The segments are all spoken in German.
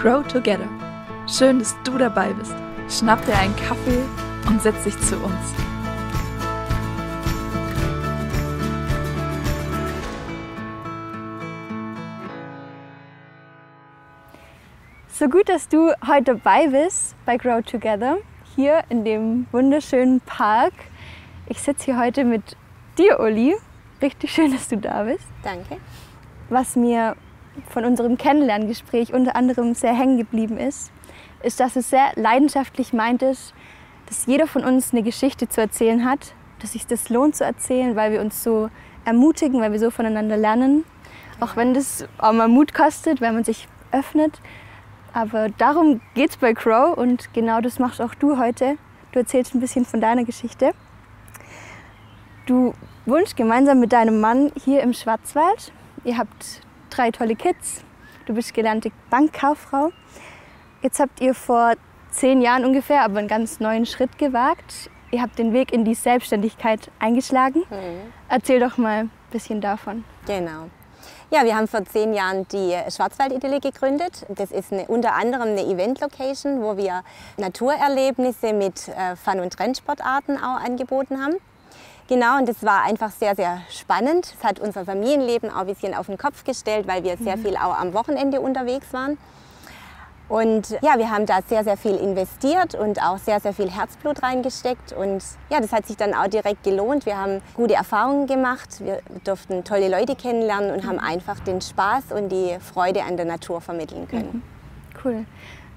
Grow Together. Schön, dass du dabei bist. Schnapp dir einen Kaffee und setz dich zu uns. So gut, dass du heute dabei bist bei Grow Together, hier in dem wunderschönen Park. Ich sitze hier heute mit dir, Uli. Richtig schön, dass du da bist. Danke. Was mir von unserem Kennenlerngespräch unter anderem sehr hängen geblieben ist, ist, dass es sehr leidenschaftlich meint ist, dass jeder von uns eine Geschichte zu erzählen hat, dass sich das lohnt zu erzählen, weil wir uns so ermutigen, weil wir so voneinander lernen. Auch wenn das auch mal Mut kostet, wenn man sich öffnet. Aber darum geht es bei Crow und genau das machst auch du heute. Du erzählst ein bisschen von deiner Geschichte. Du wohnst gemeinsam mit deinem Mann hier im Schwarzwald. Ihr habt drei tolle Kids. Du bist gelernte Bankkauffrau. Jetzt habt ihr vor zehn Jahren ungefähr aber einen ganz neuen Schritt gewagt. Ihr habt den Weg in die Selbstständigkeit eingeschlagen. Mhm. Erzähl doch mal ein bisschen davon. Genau. Ja, wir haben vor zehn Jahren die Schwarzwaldidylle gegründet. Das ist eine, unter anderem eine Event-Location, wo wir Naturerlebnisse mit äh, Fun- und Trendsportarten auch angeboten haben. Genau, und das war einfach sehr, sehr spannend. Es hat unser Familienleben auch ein bisschen auf den Kopf gestellt, weil wir sehr viel auch am Wochenende unterwegs waren. Und ja, wir haben da sehr, sehr viel investiert und auch sehr, sehr viel Herzblut reingesteckt. Und ja, das hat sich dann auch direkt gelohnt. Wir haben gute Erfahrungen gemacht. Wir durften tolle Leute kennenlernen und haben einfach den Spaß und die Freude an der Natur vermitteln können. Cool.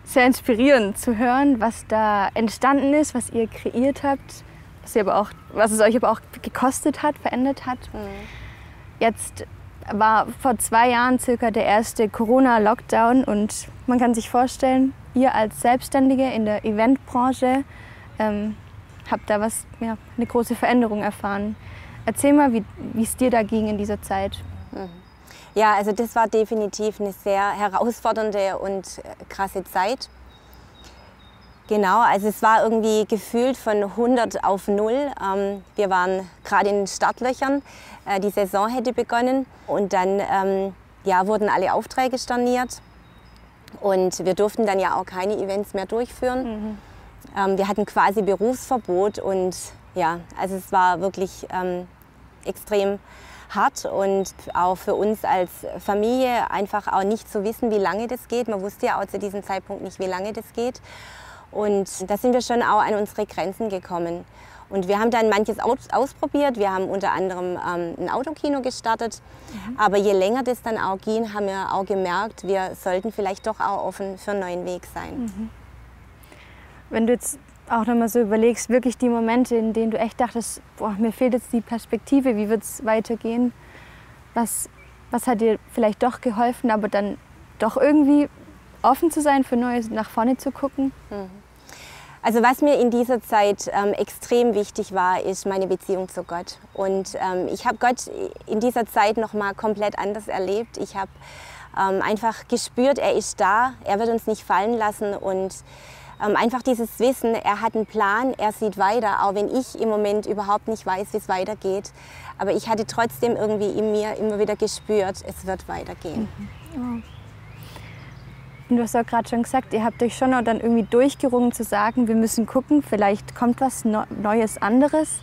Sehr inspirierend zu hören, was da entstanden ist, was ihr kreiert habt, was, aber auch, was es euch aber auch gekostet hat, verändert hat. Jetzt war vor zwei Jahren circa der erste Corona-Lockdown und man kann sich vorstellen, ihr als Selbstständige in der Eventbranche ähm, habt da was, ja, eine große Veränderung erfahren. Erzähl mal, wie es dir da ging in dieser Zeit. Ja, also das war definitiv eine sehr herausfordernde und äh, krasse Zeit. Genau, also es war irgendwie gefühlt von 100 auf 0. Ähm, wir waren gerade in den Startlöchern, äh, die Saison hätte begonnen und dann ähm, ja, wurden alle Aufträge storniert und wir durften dann ja auch keine Events mehr durchführen. Ähm, wir hatten quasi Berufsverbot und ja, also es war wirklich extrem hart und auch für uns als Familie einfach auch nicht zu wissen, wie lange das geht. Man wusste ja auch zu diesem Zeitpunkt nicht, wie lange das geht. Und da sind wir schon auch an unsere Grenzen gekommen. Und wir haben dann manches aus ausprobiert. Wir haben unter anderem ähm, ein Autokino gestartet. Aber je länger das dann auch ging, haben wir auch gemerkt, wir sollten vielleicht doch auch offen für einen neuen Weg sein. Wenn du jetzt auch nochmal so überlegst, wirklich die Momente, in denen du echt dachtest, boah, mir fehlt jetzt die Perspektive, wie wird es weitergehen? Was, was hat dir vielleicht doch geholfen, aber dann doch irgendwie offen zu sein für Neues, nach vorne zu gucken? Also was mir in dieser Zeit ähm, extrem wichtig war, ist meine Beziehung zu Gott. Und ähm, ich habe Gott in dieser Zeit noch mal komplett anders erlebt. Ich habe ähm, einfach gespürt, er ist da, er wird uns nicht fallen lassen und ähm, einfach dieses Wissen, er hat einen Plan, er sieht weiter, auch wenn ich im Moment überhaupt nicht weiß, wie es weitergeht. Aber ich hatte trotzdem irgendwie in mir immer wieder gespürt, es wird weitergehen. Und du hast auch gerade schon gesagt, ihr habt euch schon auch dann irgendwie durchgerungen zu sagen, wir müssen gucken, vielleicht kommt was Neu- Neues, anderes.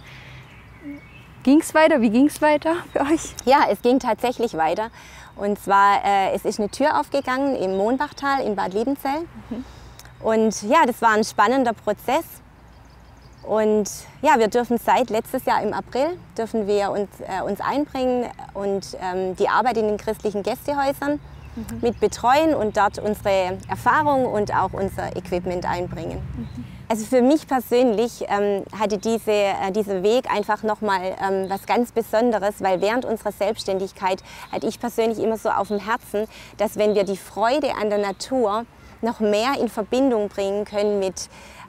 Ging es weiter? Wie ging es weiter für euch? Ja, es ging tatsächlich weiter. Und zwar, äh, es ist eine Tür aufgegangen im Mohnbachtal in Bad Liebenzell. Und ja, das war ein spannender Prozess. Und ja, wir dürfen seit letztes Jahr im April dürfen wir uns, äh, uns einbringen und ähm, die Arbeit in den christlichen Gästehäusern mit betreuen und dort unsere Erfahrung und auch unser Equipment einbringen. Also für mich persönlich ähm, hatte diese, äh, dieser Weg einfach nochmal ähm, was ganz Besonderes, weil während unserer Selbstständigkeit hatte ich persönlich immer so auf dem Herzen, dass wenn wir die Freude an der Natur noch mehr in Verbindung bringen können mit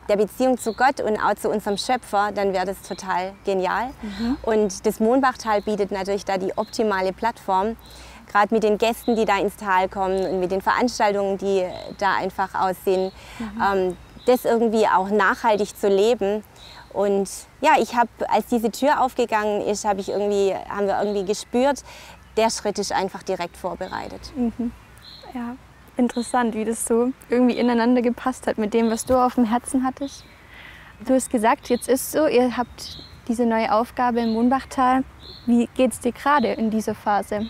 der Beziehung zu Gott und auch zu unserem Schöpfer, dann wäre das total genial. Und das Mohnbachtal bietet natürlich da die optimale Plattform, gerade mit den Gästen, die da ins Tal kommen und mit den Veranstaltungen, die da einfach aussehen, ähm, das irgendwie auch nachhaltig zu leben. Und ja, ich habe, als diese Tür aufgegangen ist, habe ich irgendwie, haben wir irgendwie gespürt, der Schritt ist einfach direkt vorbereitet. Ja. interessant, wie das so irgendwie ineinander gepasst hat mit dem, was du auf dem Herzen hattest. Du hast gesagt, jetzt ist so, ihr habt diese neue Aufgabe im Mohnbachtal. Wie geht es dir gerade in dieser Phase?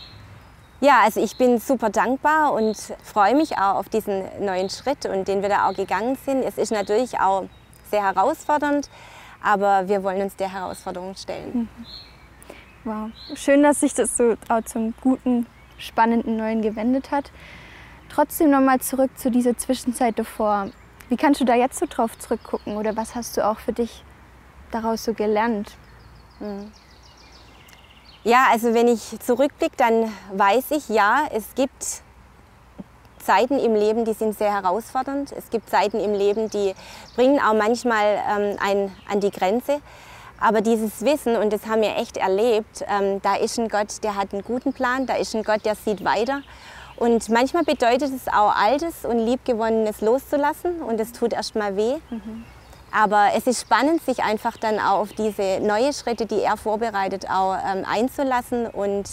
Ja, also ich bin super dankbar und freue mich auch auf diesen neuen Schritt und den wir da auch gegangen sind. Es ist natürlich auch sehr herausfordernd, aber wir wollen uns der Herausforderung stellen. Mhm. Wow, schön, dass sich das so auch zum guten, spannenden Neuen gewendet hat. Trotzdem nochmal zurück zu dieser Zwischenzeit davor. Wie kannst du da jetzt so drauf zurückgucken oder was hast du auch für dich daraus so gelernt? Mhm. Ja, also wenn ich zurückblicke, dann weiß ich, ja, es gibt Zeiten im Leben, die sind sehr herausfordernd. Es gibt Zeiten im Leben, die bringen auch manchmal ähm, einen an die Grenze. Aber dieses Wissen, und das haben wir echt erlebt, ähm, da ist ein Gott, der hat einen guten Plan, da ist ein Gott, der sieht weiter. Und manchmal bedeutet es auch Altes und Liebgewonnenes loszulassen und es tut erst mal weh. Mhm. Aber es ist spannend, sich einfach dann auch auf diese neuen Schritte, die er vorbereitet, auch ähm, einzulassen. Und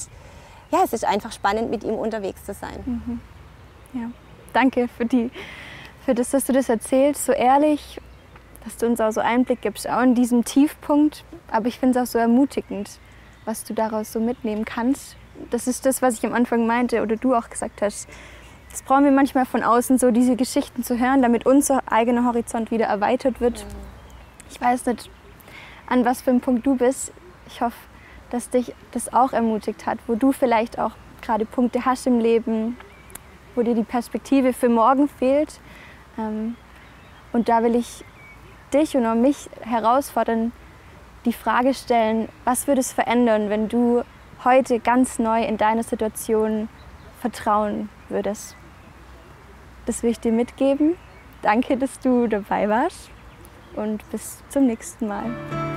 ja, es ist einfach spannend, mit ihm unterwegs zu sein. Mhm. Ja, danke für, die, für das, dass du das erzählst, so ehrlich dass du uns auch so Einblick gibst, auch in diesem Tiefpunkt. Aber ich finde es auch so ermutigend, was du daraus so mitnehmen kannst. Das ist das, was ich am Anfang meinte oder du auch gesagt hast. Das brauchen wir manchmal von außen, so diese Geschichten zu hören, damit unser eigener Horizont wieder erweitert wird. Ich weiß nicht, an was für einem Punkt du bist. Ich hoffe, dass dich das auch ermutigt hat, wo du vielleicht auch gerade Punkte hast im Leben, wo dir die Perspektive für morgen fehlt. Ähm, und da will ich dich und auch mich herausfordern, die Frage stellen, was würde es verändern, wenn du heute ganz neu in deiner Situation vertrauen würdest. Das will ich dir mitgeben. Danke, dass du dabei warst und bis zum nächsten Mal.